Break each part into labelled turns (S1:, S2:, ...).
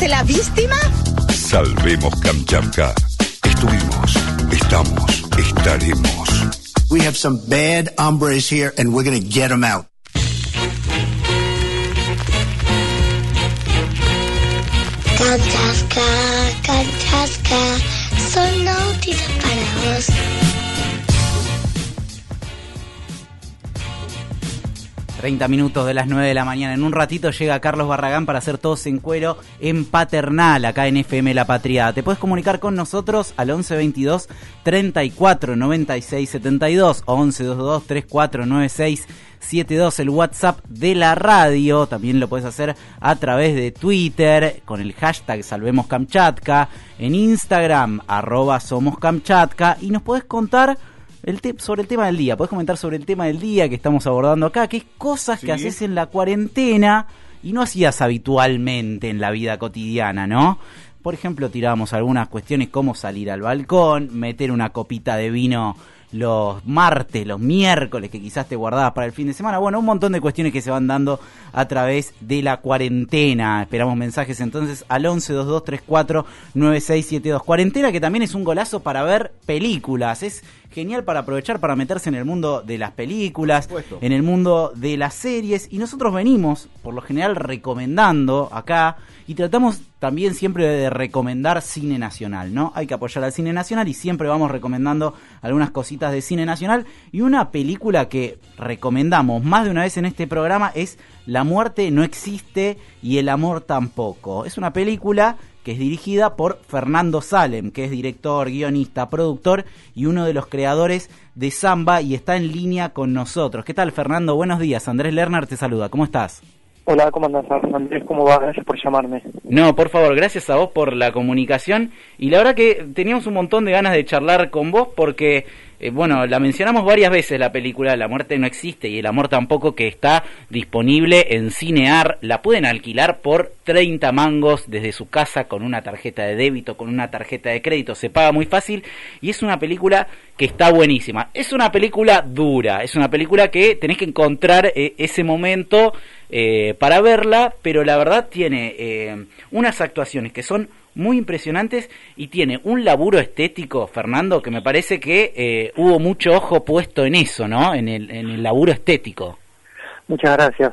S1: hace la víctima?
S2: Salvemos Kamchatka. Estuvimos, estamos, estaremos.
S3: We have some bad hombres here and we're going to get them out.
S4: Canchasca, canchasca, son noticias para vos.
S5: 30 minutos de las 9 de la mañana. En un ratito llega Carlos Barragán para hacer todos en cuero en Paternal, acá en FM La Patria. Te puedes comunicar con nosotros al 1122 34 96 72 o 1122 34 96 72, el WhatsApp de la radio. También lo puedes hacer a través de Twitter con el hashtag Salvemos Kamchatka, en Instagram arroba Somos y nos puedes contar el sobre el tema del día. Puedes comentar sobre el tema del día que estamos abordando acá, que es cosas que haces en la cuarentena y no hacías habitualmente en la vida cotidiana, ¿no? Por ejemplo, tirábamos algunas cuestiones como salir al balcón, meter una copita de vino los martes, los miércoles que quizás te guardabas para el fin de semana. Bueno, un montón de cuestiones que se van dando a través de la cuarentena. Esperamos mensajes entonces al 11 2234 9672. Cuarentena que también es un golazo para ver películas. Es genial para aprovechar para meterse en el mundo de las películas, en el mundo de las series y nosotros venimos por lo general recomendando acá y tratamos también siempre de recomendar cine nacional, ¿no? Hay que apoyar al cine nacional y siempre vamos recomendando algunas cositas de cine nacional y una película que recomendamos más de una vez en este programa es La muerte no existe y el amor tampoco. Es una película que es dirigida por Fernando Salem, que es director, guionista, productor y uno de los creadores de Samba y está en línea con nosotros. ¿Qué tal, Fernando? Buenos días. Andrés Lerner te saluda. ¿Cómo estás?
S6: Hola, ¿cómo andas, Andrés? ¿Cómo va? Gracias por llamarme.
S5: No, por favor, gracias a vos por la comunicación. Y la verdad que teníamos un montón de ganas de charlar con vos porque eh, bueno, la mencionamos varias veces la película La muerte no existe y el amor tampoco que está disponible en Cinear. La pueden alquilar por 30 mangos desde su casa con una tarjeta de débito, con una tarjeta de crédito. Se paga muy fácil y es una película que está buenísima. Es una película dura, es una película que tenés que encontrar eh, ese momento eh, para verla, pero la verdad tiene unas actuaciones que son muy impresionantes y tiene un laburo estético, Fernando, que me parece que eh, hubo mucho ojo puesto en eso, ¿no? En el, en el laburo estético.
S6: Muchas gracias.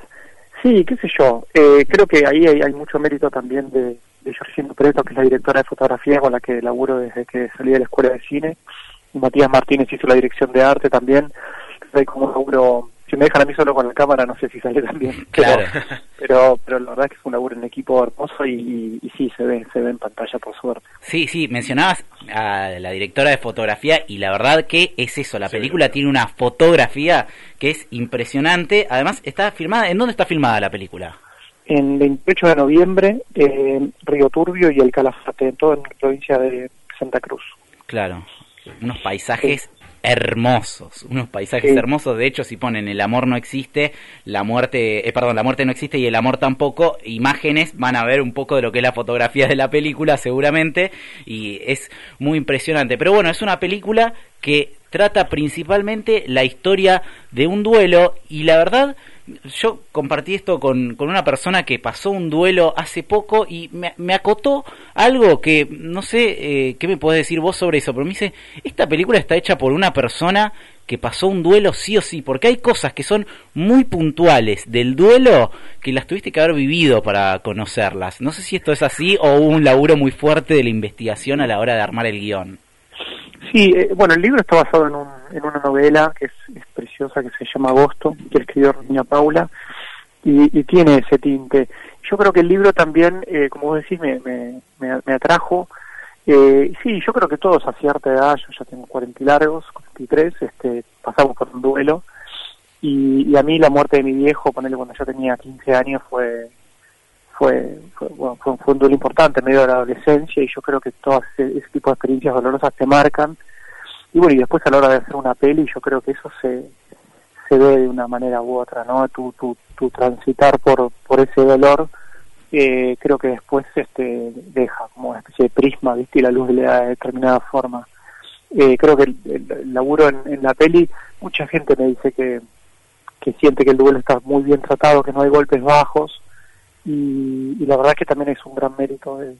S6: Sí, qué sé yo, eh, creo que ahí hay, mucho mérito también de, de Georgina Preto, que es la directora de fotografía con la que laburo desde que salí de la escuela de cine, Matías Martínez hizo la dirección de arte también, hay como un laburo si me dejan a mí solo con la cámara, no sé si sale tan bien.
S5: Claro.
S6: Pero, pero, la verdad es que es un laburo en equipo hermoso y, y, sí, se ve, se ve en pantalla por suerte.
S5: Sí, sí, mencionabas a la directora de fotografía y la verdad que es eso, la película tiene una fotografía que es impresionante. Además, está filmada, ¿en dónde está filmada la película?
S6: En 28 de noviembre, en Río Turbio y El Calafate, todo en la provincia de Santa Cruz.
S5: Claro, unos paisajes hermosos, unos paisajes hermosos. De hecho, si ponen el amor no existe, la muerte, eh, perdón, la muerte no existe y el amor tampoco, imágenes van a ver un poco de lo que es la fotografía de la película, seguramente, y es muy impresionante. Pero bueno, es una película que trata principalmente la historia de un duelo y la verdad yo compartí esto con, con, una persona que pasó un duelo hace poco y me, me acotó algo que no sé eh, qué me podés decir vos sobre eso, pero me dice, esta película está hecha por una persona que pasó un duelo sí o sí, porque hay cosas que son muy puntuales del duelo que las tuviste que haber vivido para conocerlas. No sé si esto es así o hubo un laburo muy fuerte de la investigación a la hora de armar el guion.
S6: Sí, eh, bueno, el libro está basado en, un, en una novela que es, que se llama Agosto, que escribió Niña Paula, y, tiene ese tinte. Yo creo que el libro también, eh, como vos decís, me, me, atrajo. Eh, sí, yo creo que todos a cierta edad, yo ya tengo 40 y largos, 43, este, pasamos por un duelo, y, y a mí la muerte de mi viejo, ponerle cuando yo tenía 15 años, fue fue, fue, fue, un duelo importante en medio de la adolescencia y yo creo que todo ese, tipo de experiencias dolorosas te marcan. Y bueno, y después a la hora de hacer una peli, yo creo que eso se, se ve de una manera u otra, ¿no? Tu, tu, tu transitar por, por ese dolor, eh, creo que después este deja como una especie de prisma, ¿viste? Y la luz le da de determinada forma. Eh, creo que el, laburo en, la peli, mucha gente me dice que, que siente que el duelo está muy bien tratado, que no hay golpes bajos, y, y la verdad que también es un gran mérito de,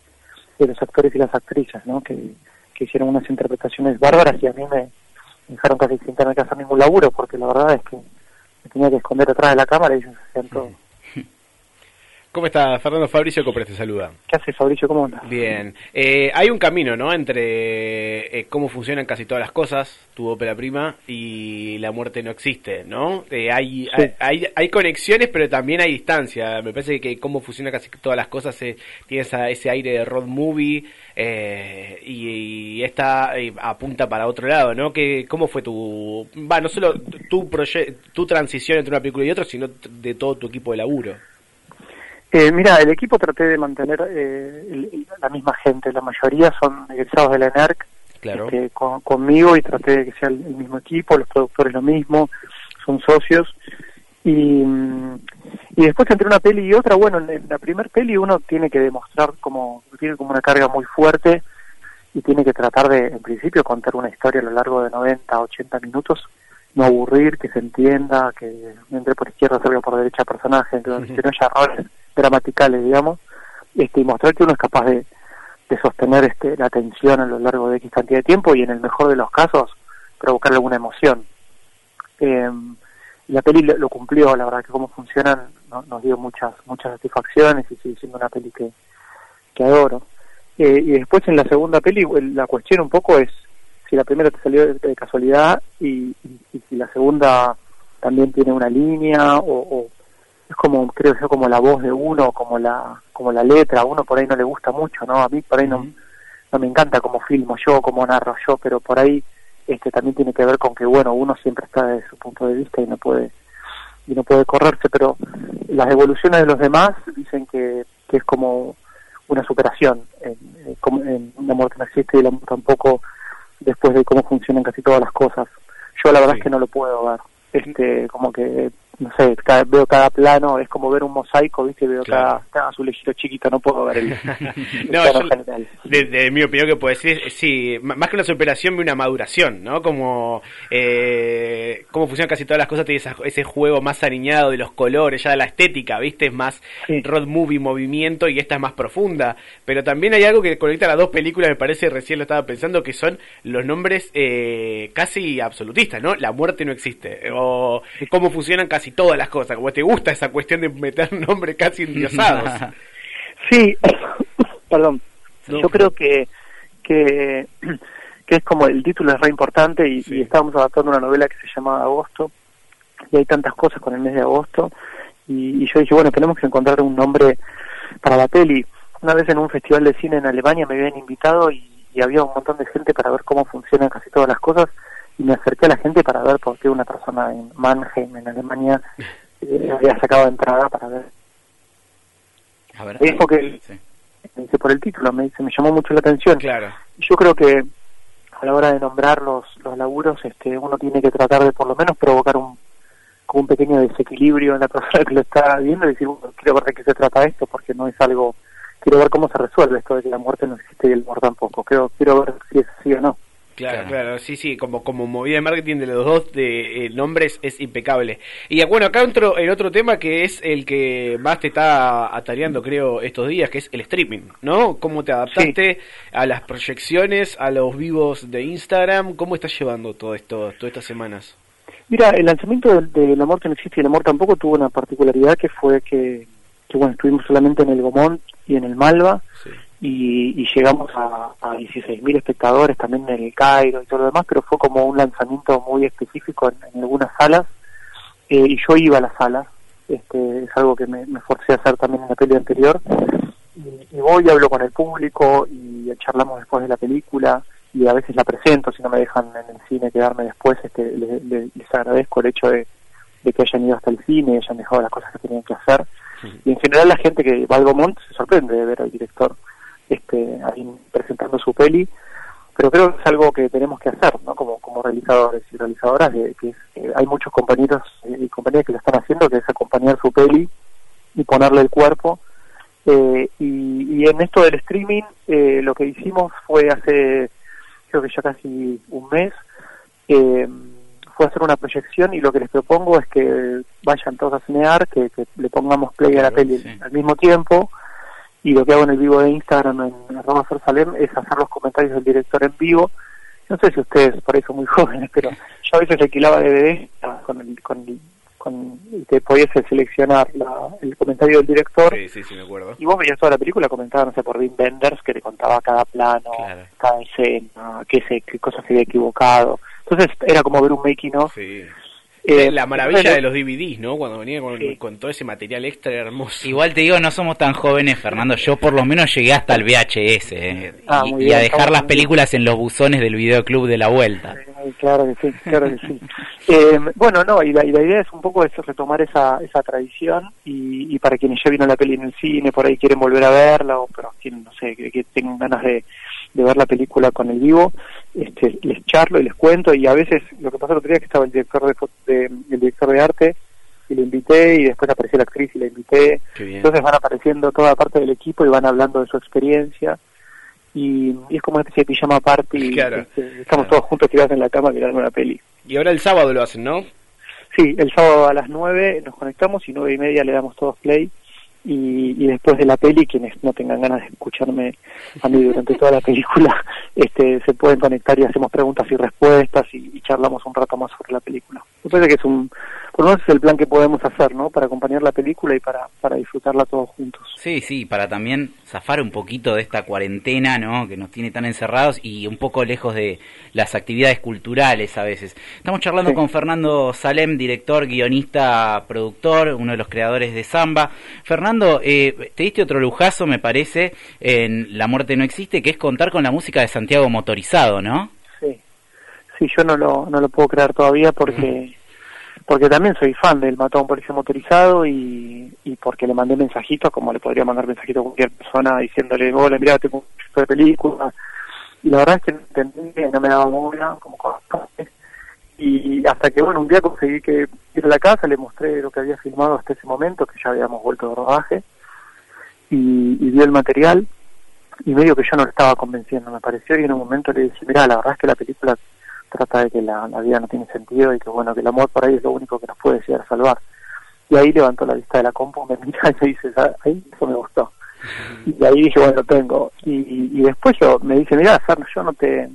S6: de los actores y las actrices, ¿no? Que, que hicieron unas interpretaciones bárbaras y a mí me, me casi sin tener que hacer ningún laburo, porque la verdad es que me tenía que esconder atrás de la cámara y ellos hacían todo.
S1: ¿Cómo está Fernando Fabricio Copres te saluda?
S6: ¿Qué haces, Fabricio? ¿Cómo andas?
S1: Bien. Eh, hay un camino, ¿no? Entre eh, cómo funcionan casi todas las cosas, tu ópera prima, y la muerte no existe, ¿no? Eh, hay,
S6: Sí.
S1: hay, hay, hay conexiones, pero también hay distancia. Me parece que cómo funcionan casi todas las cosas eh, tiene esa- ese aire de road movie eh, y, y esta apunta para otro lado, ¿no? Que, ¿Cómo fue tu... Va, no solo tu, tu transición entre una película y otra, sino de todo tu equipo de laburo.
S6: Eh, mira, el equipo traté de mantener eh, el- la misma gente, la mayoría son egresados de la ENERC,
S1: Claro.
S6: este, con- conmigo y traté de que sea el, el mismo equipo, los productores lo mismo, son socios. Y, mm, y después entre una peli y otra, bueno, en, en la primer peli uno tiene que demostrar como, tiene como una carga muy fuerte y tiene que tratar de, en principio, contar una historia a lo largo de 90, 80 minutos, no aburrir, que se entienda, que entre por izquierda, salga por derecha personaje, que, que no haya errores gramaticales, digamos, este, y mostrar que uno es capaz de, de sostener este, la atención a lo largo de X cantidad de tiempo y en el mejor de los casos provocar alguna emoción. Eh, la peli lo, lo cumplió, la verdad que cómo funcionan no- nos dio muchas muchas satisfacciones y sigue siendo una peli que, que adoro. Eh, y después en la segunda peli el- la cuestión un poco es si la primera te salió de, casualidad y, y- si la segunda también tiene una línea o, o es como creo yo como la voz de uno como la como la letra a uno por ahí no le gusta mucho no a mí por ahí no, no me encanta como filmo yo como narro yo pero por ahí este también tiene que ver con que bueno uno siempre está desde su punto de vista y no puede y no puede correrse pero las evoluciones de los demás dicen que, que es como una superación. En, en, como en la muerte no existe y el amor tampoco después de cómo funcionan casi todas las cosas yo la verdad
S1: Sí.
S6: es que no lo puedo ver este como que no sé cada- veo cada plano es como ver un mosaico viste veo
S1: Claro.
S6: cada, cada azulejito chiquito no puedo ver el, el
S1: No,
S6: plano
S1: yo-
S6: general.
S1: de, de mi opinión que puedo decir, sí, más que una superación, vi una maduración, ¿no? Como eh, cómo funcionan casi todas las cosas, tiene ese juego más aniñado de los colores, ya de la estética, ¿viste? Es más
S6: Sí.
S1: road movie, movimiento, y esta es más profunda. Pero también hay algo que conecta las dos películas, me parece, recién lo estaba pensando, que son los nombres eh, casi absolutistas, ¿no? La muerte no existe. O cómo funcionan casi todas las cosas, como te gusta esa cuestión de meter nombres casi endiosados.
S6: Sí, perdón.
S1: No,
S6: Yo creo que, que que es como el título es re importante y,
S1: Sí.
S6: y estábamos adaptando una novela que se llama Agosto y hay tantas cosas con el mes de agosto y, y yo dije bueno tenemos que encontrar un nombre para la peli. Una vez en un festival de cine en Alemania me habían invitado y, y había un montón de gente para ver cómo funcionan casi todas las cosas y me acerqué a la gente para ver por qué una persona en Mannheim en Alemania eh, había sacado entrada para ver
S5: A ver.
S6: Dijo que-
S5: Sí.
S6: me dice por el título, me dice, me llamó mucho la atención.
S1: Claro.
S6: Yo creo que a la hora de nombrar los, los laburos, este, uno tiene que tratar de por lo menos provocar un, como un pequeño desequilibrio en la persona que lo está viendo y decir, bueno, quiero ver de qué se trata esto, porque no es algo, quiero ver cómo se resuelve esto de que la muerte no existe y el amor tampoco. Quiero, quiero ver si es así o no.
S1: Claro,
S5: Claro.
S1: claro, sí, sí, como, como movida de marketing de los dos de eh, nombres es impecable. Y bueno, acá otro, el otro tema que es el que más te está atareando, creo, estos días, que es el streaming, ¿no? ¿Cómo te adaptaste a las proyecciones, a los vivos de Instagram? ¿Cómo estás llevando todo esto, todas estas semanas?
S6: Mira, el lanzamiento de, de La muerte no existe y el amor tampoco tuvo una particularidad que fue que, que bueno, estuvimos solamente en el Gomont y en el Malva
S1: Sí.
S6: Y, y llegamos a, a 16.000 espectadores también en el Cairo y todo lo demás, pero fue como un lanzamiento muy específico en, en algunas salas eh, y yo iba a las salas, este, es algo que me, me forcé a hacer también en la peli anterior y, y voy y hablo con el público y charlamos después de la película y a veces la presento si no me dejan en el cine quedarme después este le- le- les agradezco el hecho de, de que hayan ido hasta el cine y hayan dejado las cosas que tenían que hacer. Y en general la gente que va al se sorprende de ver al director este ahí presentando su peli pero creo que es algo que tenemos que hacer no como como realizadores y realizadoras de, que es- que hay muchos compañeros eh, y compañeras que lo están haciendo que es acompañar su peli y ponerle el cuerpo eh, y, y en esto del streaming eh, lo que hicimos fue hace creo que ya casi un mes eh, fue hacer una proyección y lo que les propongo es que vayan todos a cinear, que, que le pongamos play a la peli
S5: sí.
S6: al mismo tiempo y lo que hago en el vivo de Instagram en arroba Salem es hacer los comentarios del director en vivo. No sé si ustedes por ahí son muy jóvenes, pero yo a veces alquilaba DVD con el, con, el- con y te podías seleccionar la- el comentario del director
S1: Sí, sí, sí, me acuerdo.
S6: y vos veías toda la película comentada, no sé, por Wim Wenders, que te contaba cada plano,
S5: Claro.
S6: cada escena, qué, se, qué cosas se había equivocado. Entonces era como ver un making of.
S1: Sí.
S6: Eh,
S1: la maravilla de los DVDs, ¿no? Cuando venía con,
S6: Sí.
S1: con todo ese material extra hermoso.
S5: Igual te digo, no somos tan jóvenes, Fernando. Yo por lo menos llegué hasta el VHS eh,
S6: Ah,
S5: y,
S6: muy
S5: y
S6: bien,
S5: a dejar las
S6: bien.
S5: películas en los buzones del videoclub de la vuelta.
S6: eh, Claro que sí, claro que sí. Eh, bueno, no, y la, y la idea es un poco eso, retomar esa, esa tradición y, y para quienes ya vieron la peli en el cine, por ahí quieren volver a verla o pero quieren, no sé, que, que tengan ganas de, de ver la película con el vivo, este, les charlo y les cuento y a veces lo que pasó el otro día es que estaba el director de, de- el director de arte y lo invité y después apareció la actriz y la invité entonces van apareciendo toda parte del equipo y van hablando de su experiencia y, y es como una especie de pijama party
S1: Claro.
S6: este, estamos todos juntos tirados en la cama mirando una peli
S1: Y ahora el sábado lo hacen, ¿no?
S6: Sí, el sábado a las 9 nos conectamos y nueve y media le damos todos play. Y, y después de la peli, quienes no tengan ganas de escucharme a mí durante toda la película, este, se pueden conectar y hacemos preguntas y respuestas y, y charlamos un rato más sobre la película. Me parece que es un, por lo menos es el plan que podemos hacer, ¿no? Para acompañar la película y para, para disfrutarla todos juntos.
S5: Sí, sí, para también zafar un poquito de esta cuarentena, ¿no? Que nos tiene tan encerrados y un poco lejos de las actividades culturales a veces. Estamos charlando
S6: Sí.
S5: con Fernando Salem, director, guionista, productor, uno de los creadores de Samba. Fernando, eh, te diste otro lujazo, me parece, en La muerte no existe, que es contar con la música de Santiago Motorizado, ¿no?
S6: Sí, sí, yo no lo, no lo puedo creer todavía porque porque también soy fan del Mató a un Policía Motorizado y, y porque le mandé mensajitos, como le podría mandar mensajitos a cualquier persona diciéndole, hola, mira, tengo un de película. Y la verdad es que no entendí, no me daba bola, como corresponde. Y hasta que, bueno, un día conseguí que ir a la casa, le mostré lo que había filmado hasta ese momento, que ya habíamos vuelto de rodaje, y, y vio el material, y medio que yo no lo estaba convenciendo, me pareció, y en un momento le dije, mira, la verdad es que la película trata de que la, la vida no tiene sentido y que bueno, que el amor por ahí es lo único que nos puede llegar a salvar. Y ahí levantó la vista de la compu, me mira y me dice, "Ah, ahí eso me gustó. Y ahí dije, bueno, lo tengo. Y, y después yo me dice, mira, yo no te,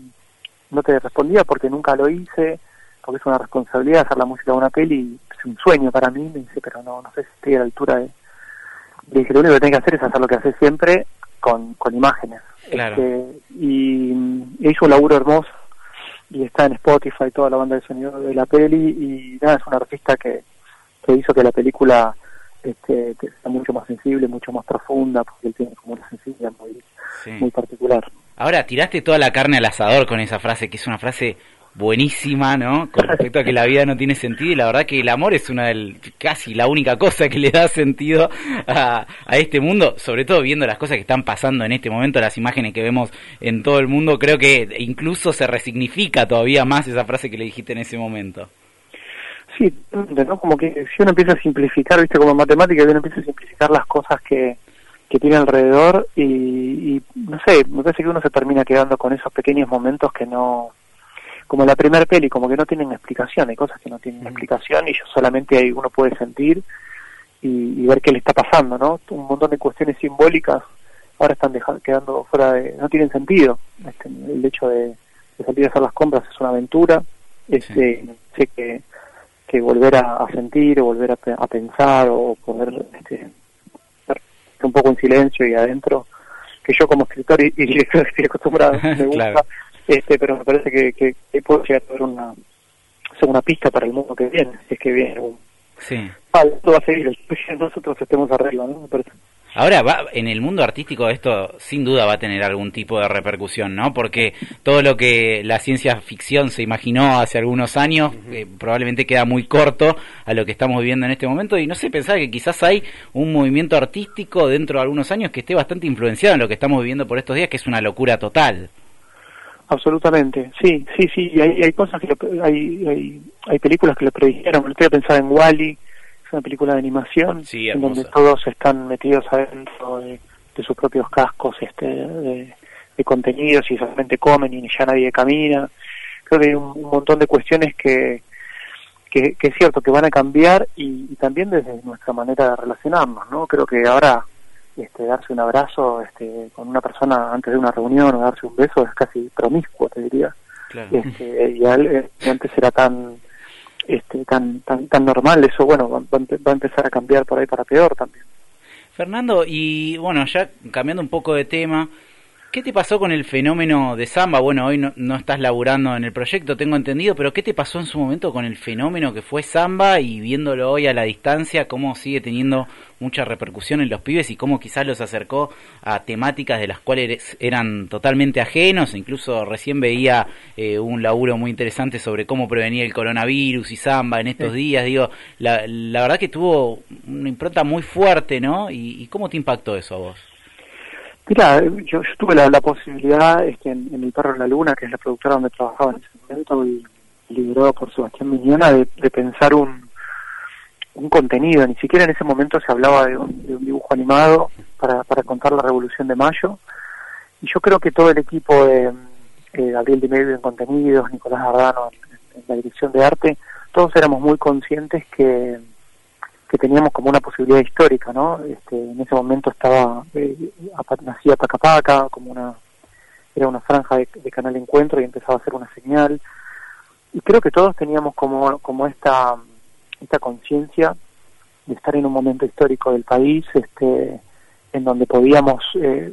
S6: no te respondía porque nunca lo hice, porque es una responsabilidad hacer la música de una peli, es un sueño para mí, me dice, pero no, no sé si estoy a la altura de... Le dije, lo único que tenés que hacer es hacer lo que haces siempre con, con imágenes.
S5: Claro.
S6: Este, y hizo un laburo hermoso y está en Spotify toda la banda de sonido de la peli y nada, es un artista que, que hizo que la película este, que sea mucho más sensible, mucho más profunda, porque él tiene como una sensibilidad muy,
S5: Sí.
S6: muy particular.
S5: Ahora, tiraste toda la carne al asador con esa frase, que es una frase buenísima, ¿no? Con respecto a que la vida no tiene sentido y la verdad que el amor es una del, casi la única cosa que le da sentido a, a este mundo, sobre todo viendo las cosas que están pasando en este momento, las imágenes que vemos en todo el mundo, creo que incluso se resignifica todavía más esa frase que le dijiste en ese momento.
S6: Sí, ¿no? Como que si uno empieza a simplificar, viste, como en matemática, uno empieza a simplificar las cosas que, que tiene alrededor y, y, no sé, me parece que uno se termina quedando con esos pequeños momentos que no, como la primer peli, como que no tienen explicación, hay cosas que no tienen explicación y yo solamente ahí uno puede sentir y, y ver qué le está pasando, ¿no? Un montón de cuestiones simbólicas ahora están deja- quedando fuera de, no tienen sentido. Este, el hecho de, de salir a hacer las compras es una aventura, este, sé que que volver a, a sentir o volver a, pe- a pensar o poder este, estar un poco en silencio y adentro que yo como escritor y, y director estoy acostumbrado me gusta
S5: Claro.
S6: Este pero me parece que, que, que puede llegar a ser una una pista para el mundo que viene si es que viene un,
S5: Sí.
S6: ah, esto va a seguir el- nosotros estemos arreglo ¿no? me parece
S5: Ahora, va, en el mundo artístico esto sin duda va a tener algún tipo de repercusión, ¿no? Porque todo lo que la ciencia ficción se imaginó hace algunos años eh, probablemente queda muy corto a lo que estamos viviendo en este momento y no sé, pensar que quizás hay un movimiento artístico dentro de algunos años que esté bastante influenciado en lo que estamos viviendo por estos días, que es una locura total.
S6: Absolutamente, sí, sí, sí, y hay, hay cosas que lo- hay, hay, hay películas que lo predijeron, estoy a pensar en Wally, es una película de animación
S1: Sí,
S6: en donde todos están metidos adentro de, de sus propios cascos este de, de contenidos y solamente comen y ya nadie camina. Creo que hay un, un montón de cuestiones que, que, que es cierto que van a cambiar y, y también desde nuestra manera de relacionarnos, ¿no? Creo que ahora este, darse un abrazo este, con una persona antes de una reunión o darse un beso es casi promiscuo, te diría. Este, y al- eh, antes era tan este, tan, tan tan normal eso bueno va, va a empezar a cambiar por ahí para peor también
S5: Fernando, y bueno, ya cambiando un poco de tema, ¿qué te pasó con el fenómeno de Samba? Bueno, hoy no, no estás laburando en el proyecto, tengo entendido, pero ¿qué te pasó en su momento con el fenómeno que fue Samba y viéndolo hoy a la distancia, cómo sigue teniendo mucha repercusión en los pibes y cómo quizás los acercó a temáticas de las cuales eran totalmente ajenos? Incluso recién veía eh, un laburo muy interesante sobre cómo prevenir el coronavirus y Samba en estos días. Digo, la, la verdad que tuvo una impronta muy fuerte, ¿no? ¿Y, y cómo te impactó eso a vos?
S6: Mira, yo, yo tuve la, posibilidad este, en, en El Perro en la Luna, que es la productora donde trabajaba en ese momento, y liderado por Sebastián Miñona, de, de pensar un, un contenido. Ni siquiera en ese momento se hablaba de un, de un dibujo animado para, para contar la Revolución de Mayo. Y yo creo que todo el equipo de eh, Gabriel Di Medio en contenidos, Nicolás Ardano en la dirección de arte, todos éramos muy conscientes que que teníamos como una posibilidad histórica, ¿no? Este, en ese momento estaba, eh, nacía Pacapaca, como una, era una franja de, de Canal Encuentro y empezaba a ser una señal. Y creo que todos teníamos como, como esta, esta conciencia de estar en un momento histórico del país, este, en donde podíamos eh,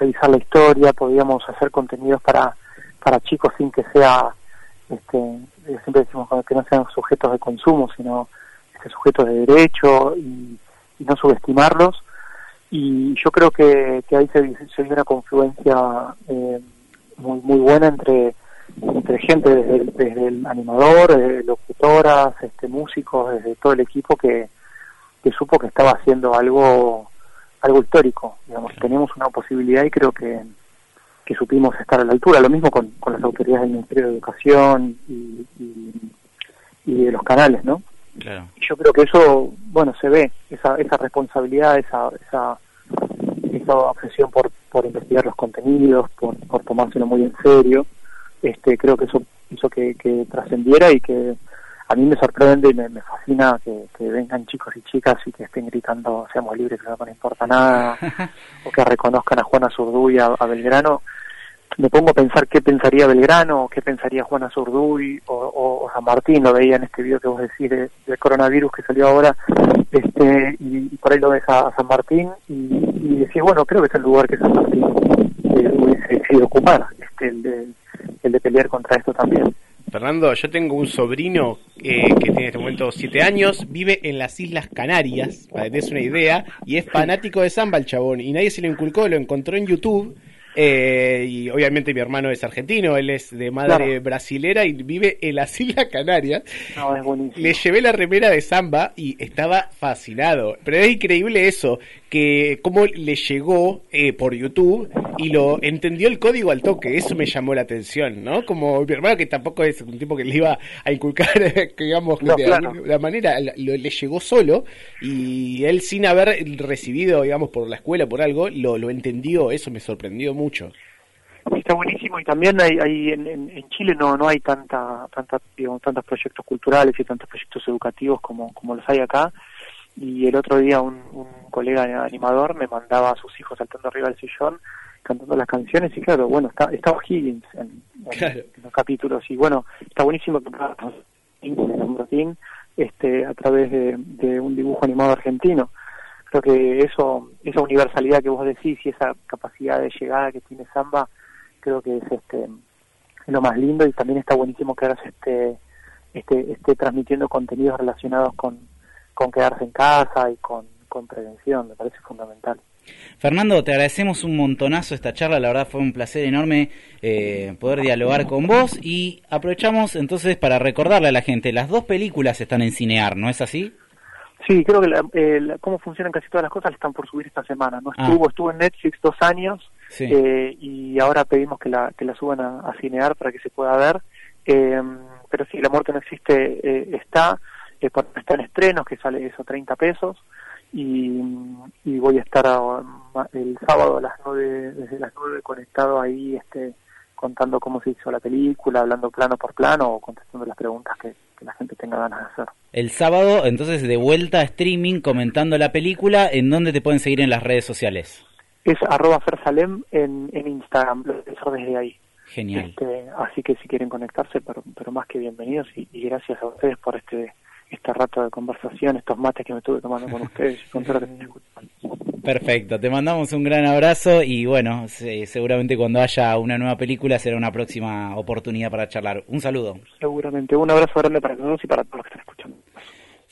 S6: revisar la historia, podíamos hacer contenidos para, para chicos sin que sea, este, siempre decimos que no sean sujetos de consumo, sino este, sujetos de derecho y, y no subestimarlos. Y yo creo que, que ahí se, se dio una confluencia eh, muy, muy buena entre, entre gente desde el, desde el animador, desde locutoras, este, músicos, desde todo el equipo que, que supo que estaba haciendo algo algo histórico. Digamos, teníamos una posibilidad y creo que, que supimos estar a la altura. Lo mismo con, con las autoridades del Ministerio de Educación y, y, y de los canales, ¿no?
S5: Claro.
S6: Y yo creo que eso, bueno, se ve, esa, esa responsabilidad, esa, esa, esa obsesión por, por investigar los contenidos, por, por tomárselo muy en serio, este, creo que eso hizo que, que trascendiera y que a mí me sorprende y me, me fascina que, que vengan chicos y chicas y que estén gritando seamos libres, que no nos importa nada, o que reconozcan a Juana Zurduy, a, a Belgrano. Me pongo a pensar qué pensaría Belgrano, qué pensaría Juana Zurduy o, San Martín, lo veía en este video que vos decís de- del coronavirus que salió ahora, este y, por ahí lo ves a, San Martín y, y decís, bueno, creo que es el lugar que San Martín eh, hubiese decidido ocupar, este, el, de, el de pelear contra esto también.
S1: Fernando, yo tengo un sobrino eh, que tiene en este momento 7 años, vive en las Islas Canarias, para que te una idea, y es fanático de samba el chabón, y nadie se lo inculcó, lo encontró en YouTube, eh, y obviamente mi hermano es argentino, él es de madre
S6: Claro.
S1: brasilera y vive en las Islas Canarias.
S6: No, es buenísimo.
S1: Le llevé la remera de samba y estaba fascinado. Pero es increíble eso, que cómo le llegó eh, por YouTube y lo entendió el código al toque. Eso me llamó la atención, ¿no? Como mi hermano que tampoco es un tipo que le iba a inculcar, digamos,
S6: No,
S1: de
S6: claro.
S1: alguna manera, lo- le llegó solo y él sin haber recibido, digamos, por la escuela, por algo, lo, lo entendió. Eso me sorprendió mucho.
S6: Está buenísimo y también hay, hay en, en- Chile no no hay tanta tanta digamos, tantos proyectos culturales y tantos proyectos educativos como como los hay acá. Y el otro día un, un colega animador me mandaba a sus hijos saltando arriba del sillón cantando las canciones y claro bueno está estaba Higgins en, en-
S1: Claro.
S6: en los capítulos y bueno está buenísimo que este a través de, de un dibujo animado argentino creo que eso esa universalidad que vos decís y esa capacidad de llegada que tiene Samba creo que es este lo más lindo y también está buenísimo que ahora se esté, esté, esté transmitiendo contenidos relacionados con, con quedarse en casa y con, con prevención, me parece fundamental.
S5: Fernando, te agradecemos un montonazo esta charla, la verdad fue un placer enorme eh, poder dialogar con vos y aprovechamos entonces para recordarle a la gente, las dos películas están en Cinear, ¿no es así?
S6: Sí, creo que la, eh, la- cómo funcionan casi todas las cosas están por subir esta semana. No
S5: Ah.
S6: estuvo, estuvo en Netflix dos años
S5: Sí.
S6: eh, y ahora pedimos que la, que la suban a, a cinear para que se pueda ver. Eh, pero sí, La Muerte No Existe eh, está, eh, está en estrenos, que sale eso, 30 pesos. Y, y voy a estar a- el sábado a las 9, desde las 9 conectado ahí este contando cómo se hizo la película, hablando plano por plano o contestando las preguntas que, que la gente tenga ganas de hacer.
S5: El sábado, entonces, de vuelta a streaming comentando la película, ¿en dónde te pueden seguir en las redes sociales?
S6: Es arroba fersalem en, en Instagram, lo hacer desde ahí.
S5: Genial.
S6: Este, así que si quieren conectarse, pero, pero más que bienvenidos y, y gracias a ustedes por este este rato de conversación, estos mates que me estuve tomando con ustedes y con que me escuchan.
S5: Perfecto, te mandamos un gran abrazo y bueno, se- seguramente cuando haya una nueva película será una próxima oportunidad para charlar. Un saludo.
S6: Seguramente. Un abrazo grande para todos y para todos los que están escuchando.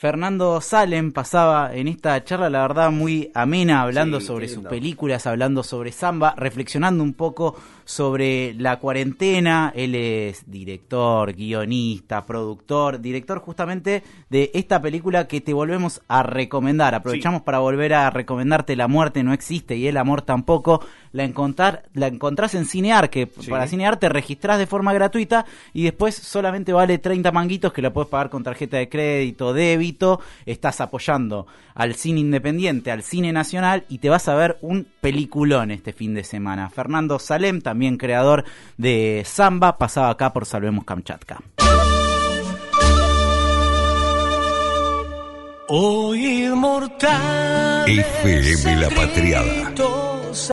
S5: Fernando Salem pasaba en esta charla, la verdad, muy amena, hablando
S1: Sí,
S5: sobre sus películas, hablando sobre samba, reflexionando un poco sobre la cuarentena. Él es director, guionista, productor, director justamente de esta película que te volvemos a recomendar. Aprovechamos para volver a recomendarte La muerte no existe y el amor tampoco. La, encontrar, la encontrás en Cinear, que
S1: Sí.
S5: para Cinear te registrás de forma gratuita y después solamente vale 30 manguitos que la puedes pagar con tarjeta de crédito, débito. Estás apoyando al cine independiente, al cine nacional y te vas a ver un peliculón este fin de semana. Fernando Salem, también creador de Samba, pasaba acá por Salvemos Kamchatka.
S7: Hoy inmortal
S2: FM La Patriada.